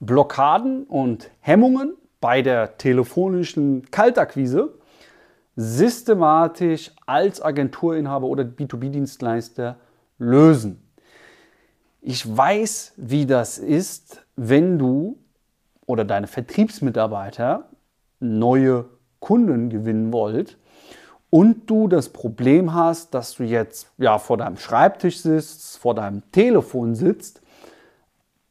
Blockaden und Hemmungen bei der telefonischen Kaltakquise systematisch als Agenturinhaber oder B2B-Dienstleister lösen. Ich weiß, wie das ist, wenn du oder deine Vertriebsmitarbeiter neue Kunden gewinnen wollt und du das Problem hast, dass du jetzt ja vor deinem Schreibtisch sitzt, vor deinem Telefon sitzt,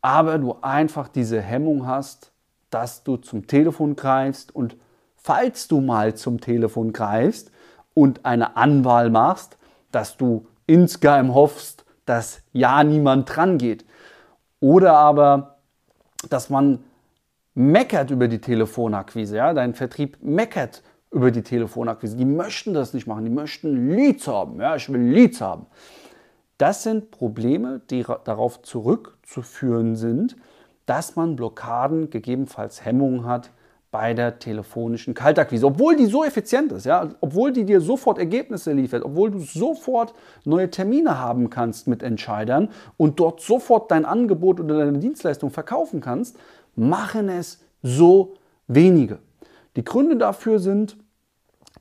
aber du einfach diese Hemmung hast, dass du zum Telefon greifst und falls du mal zum Telefon greifst und eine Anwahl machst, dass du insgeheim hoffst, dass ja niemand dran geht. Oder aber, dass man meckert über die Telefonakquise. Ja? Dein Vertrieb meckert über die Telefonakquise. Die möchten das nicht machen. Die möchten Leads haben. Ja, ich will Leads haben. Das sind Probleme, die darauf zurückzuführen sind, dass man Blockaden, gegebenenfalls Hemmungen hat bei der telefonischen Kaltakquise. Obwohl die so effizient ist, ja, obwohl die dir sofort Ergebnisse liefert, obwohl du sofort neue Termine haben kannst mit Entscheidern und dort sofort dein Angebot oder deine Dienstleistung verkaufen kannst, machen es so wenige. Die Gründe dafür sind,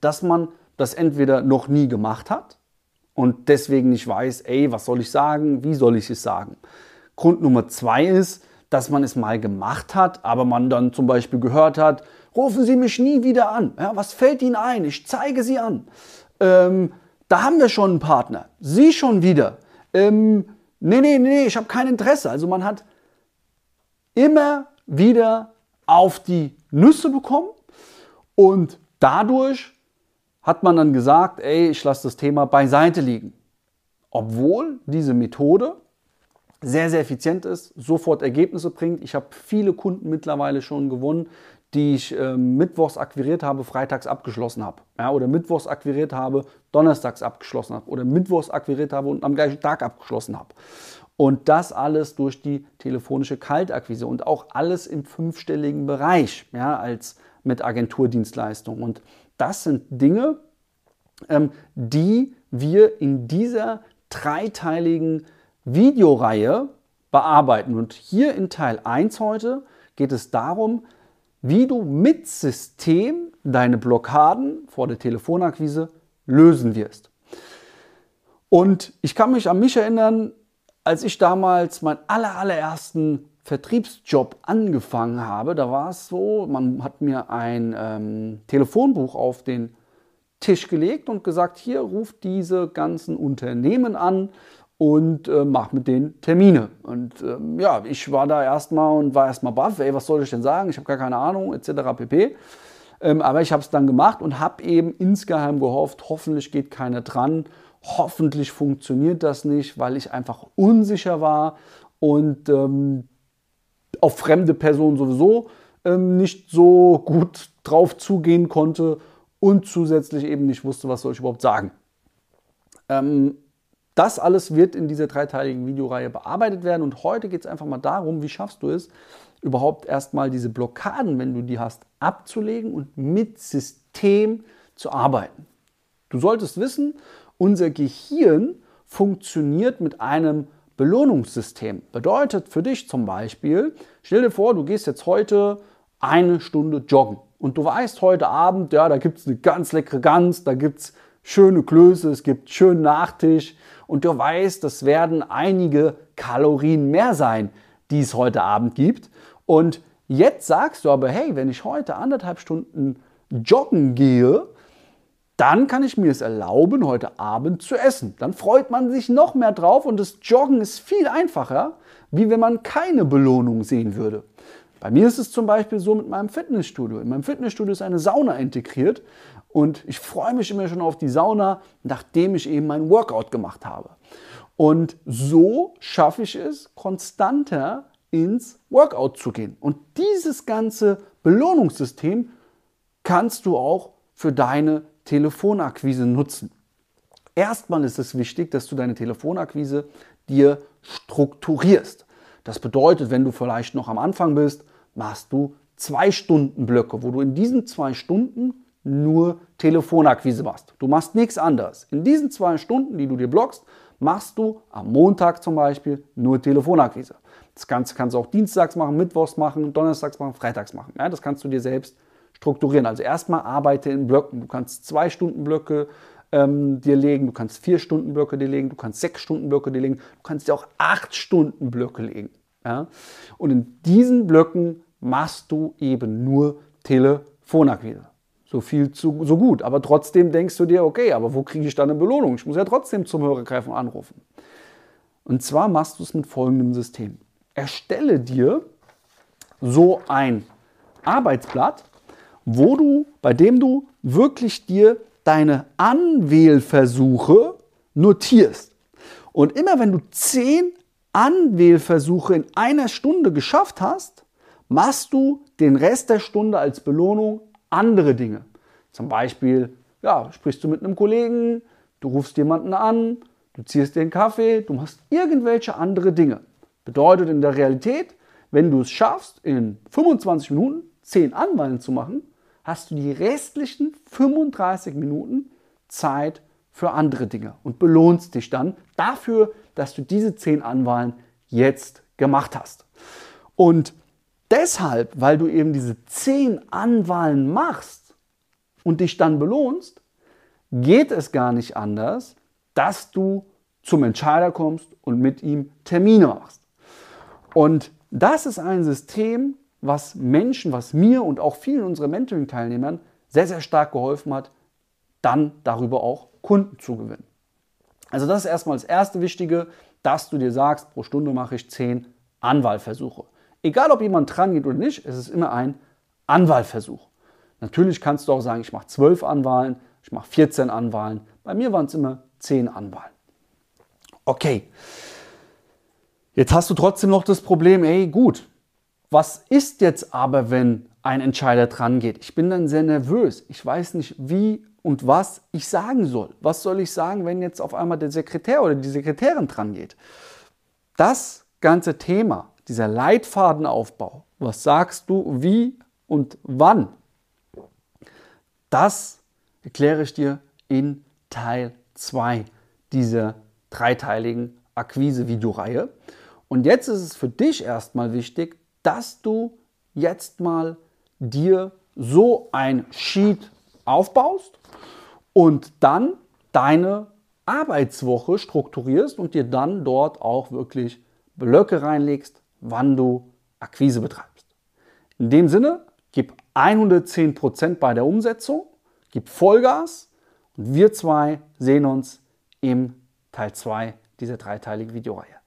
dass man das entweder noch nie gemacht hat und deswegen nicht weiß, ey, was soll ich sagen, wie soll ich es sagen. Grund Nummer zwei ist, dass man es mal gemacht hat, aber man dann zum Beispiel gehört hat, rufen Sie mich nie wieder an. Ja, was fällt Ihnen ein? Ich zeige Sie an. Ähm, da haben wir schon einen Partner. Sie schon wieder. Ähm, nee, nee, nee, ich habe kein Interesse. Also man hat immer wieder auf die Nüsse bekommen und dadurch hat man dann gesagt, ey, ich lasse das Thema beiseite liegen. Obwohl diese Methode sehr, sehr effizient ist, sofort Ergebnisse bringt. Ich habe viele Kunden mittlerweile schon gewonnen, die ich äh, mittwochs akquiriert habe, freitags abgeschlossen habe. Ja, oder mittwochs akquiriert habe, donnerstags abgeschlossen habe. Oder mittwochs akquiriert habe und am gleichen Tag abgeschlossen habe. Und das alles durch die telefonische Kaltakquise und auch alles im fünfstelligen Bereich, ja, als mit Agenturdienstleistungen. Und das sind Dinge, ähm, die wir in dieser dreiteiligen Videoreihe bearbeiten. Und hier in Teil 1 heute geht es darum, wie du mit System deine Blockaden vor der Telefonakquise lösen wirst. Und ich kann mich an mich erinnern, als ich damals meinen aller, allerersten Vertriebsjob angefangen habe, da war es so, man hat mir ein ähm, Telefonbuch auf den Tisch gelegt und gesagt, hier ruft diese ganzen Unternehmen an und äh, mach mit denen Termine. Und ähm, ja, ich war da erstmal und war erstmal baff, ey, was soll ich denn sagen? Ich habe gar keine Ahnung, etc. pp. Ähm, aber ich habe es dann gemacht und habe eben insgeheim gehofft, hoffentlich geht keiner dran, hoffentlich funktioniert das nicht, weil ich einfach unsicher war und ähm, auf fremde Personen sowieso ähm, nicht so gut drauf zugehen konnte und zusätzlich eben nicht wusste, was soll ich überhaupt sagen. Ähm, das alles wird in dieser dreiteiligen Videoreihe bearbeitet werden und heute geht es einfach mal darum, wie schaffst du es, überhaupt erstmal diese Blockaden, wenn du die hast, abzulegen und mit System zu arbeiten. Du solltest wissen, unser Gehirn funktioniert mit einem Belohnungssystem. Bedeutet für dich zum Beispiel, stell dir vor, du gehst jetzt heute eine Stunde joggen und du weißt heute Abend, ja, da gibt es eine ganz leckere Gans, da gibt es schöne Klöße, es gibt schönen Nachtisch und du weißt, das werden einige Kalorien mehr sein, die es heute Abend gibt. Und jetzt sagst du aber, hey, wenn ich heute anderthalb Stunden joggen gehe, dann kann ich mir es erlauben, heute Abend zu essen. Dann freut man sich noch mehr drauf und das Joggen ist viel einfacher, wie wenn man keine Belohnung sehen würde. Bei mir ist es zum Beispiel so mit meinem Fitnessstudio. In meinem Fitnessstudio ist eine Sauna integriert und ich freue mich immer schon auf die Sauna, nachdem ich eben mein Workout gemacht habe. Und so schaffe ich es, konstanter ins Workout zu gehen. Und dieses ganze Belohnungssystem kannst du auch für deine Telefonakquise nutzen. Erstmal ist es wichtig, dass du deine Telefonakquise dir strukturierst. Das bedeutet, wenn du vielleicht noch am Anfang bist, machst du zwei Stunden Blöcke, wo du in diesen zwei Stunden nur Telefonakquise machst. Du machst nichts anderes. In diesen zwei Stunden, die du dir blockst, machst du am Montag zum Beispiel nur Telefonakquise. Das Ganze kannst du auch dienstags machen, mittwochs machen, donnerstags machen, freitags machen. Ja, das kannst du dir selbst strukturieren. Also erstmal arbeite in Blöcken. Du kannst zwei Stunden Blöcke ähm, dir legen, du kannst vier Stunden Blöcke dir legen, du kannst sechs Stunden Blöcke dir legen, du kannst dir auch acht Stunden Blöcke legen. Ja? Und in diesen Blöcken machst du eben nur Telefonakquise. So viel zu, so gut. Aber trotzdem denkst du dir, okay, aber wo kriege ich dann eine Belohnung? Ich muss ja trotzdem zum Hörer greifen und anrufen. Und zwar machst du es mit folgendem System erstelle dir so ein Arbeitsblatt, wo du, bei dem du wirklich dir deine Anwählversuche notierst. Und immer wenn du zehn Anwählversuche in einer Stunde geschafft hast, machst du den Rest der Stunde als Belohnung andere Dinge. Zum Beispiel, ja, sprichst du mit einem Kollegen, du rufst jemanden an, du ziehst dir einen Kaffee, du machst irgendwelche andere Dinge. Bedeutet in der Realität, wenn du es schaffst, in 25 Minuten 10 Anwahlen zu machen, hast du die restlichen 35 Minuten Zeit für andere Dinge und belohnst dich dann dafür, dass du diese 10 Anwahlen jetzt gemacht hast. Und deshalb, weil du eben diese 10 Anwahlen machst und dich dann belohnst, geht es gar nicht anders, dass du zum Entscheider kommst und mit ihm Termine machst. Und das ist ein System, was Menschen, was mir und auch vielen unserer Mentoring-Teilnehmern sehr, sehr stark geholfen hat, dann darüber auch Kunden zu gewinnen. Also das ist erstmal das erste Wichtige, dass du dir sagst, pro Stunde mache ich 10 Anwahlversuche. Egal, ob jemand dran geht oder nicht, es ist immer ein Anwahlversuch. Natürlich kannst du auch sagen, ich mache 12 Anwahlen, ich mache 14 Anwahlen. Bei mir waren es immer 10 Anwahlen. Okay. Jetzt hast du trotzdem noch das Problem, ey, gut, was ist jetzt aber, wenn ein Entscheider dran geht? Ich bin dann sehr nervös. Ich weiß nicht, wie und was ich sagen soll. Was soll ich sagen, wenn jetzt auf einmal der Sekretär oder die Sekretärin dran geht? Das ganze Thema, dieser Leitfadenaufbau, was sagst du, wie und wann, das erkläre ich dir in Teil 2 dieser dreiteiligen Akquise-Videoreihe. Und jetzt ist es für dich erstmal wichtig, dass du jetzt mal dir so ein Sheet aufbaust und dann deine Arbeitswoche strukturierst und dir dann dort auch wirklich Blöcke reinlegst, wann du Akquise betreibst. In dem Sinne, gib 110% bei der Umsetzung, gib Vollgas und wir zwei sehen uns im Teil 2 dieser dreiteiligen Videoreihe.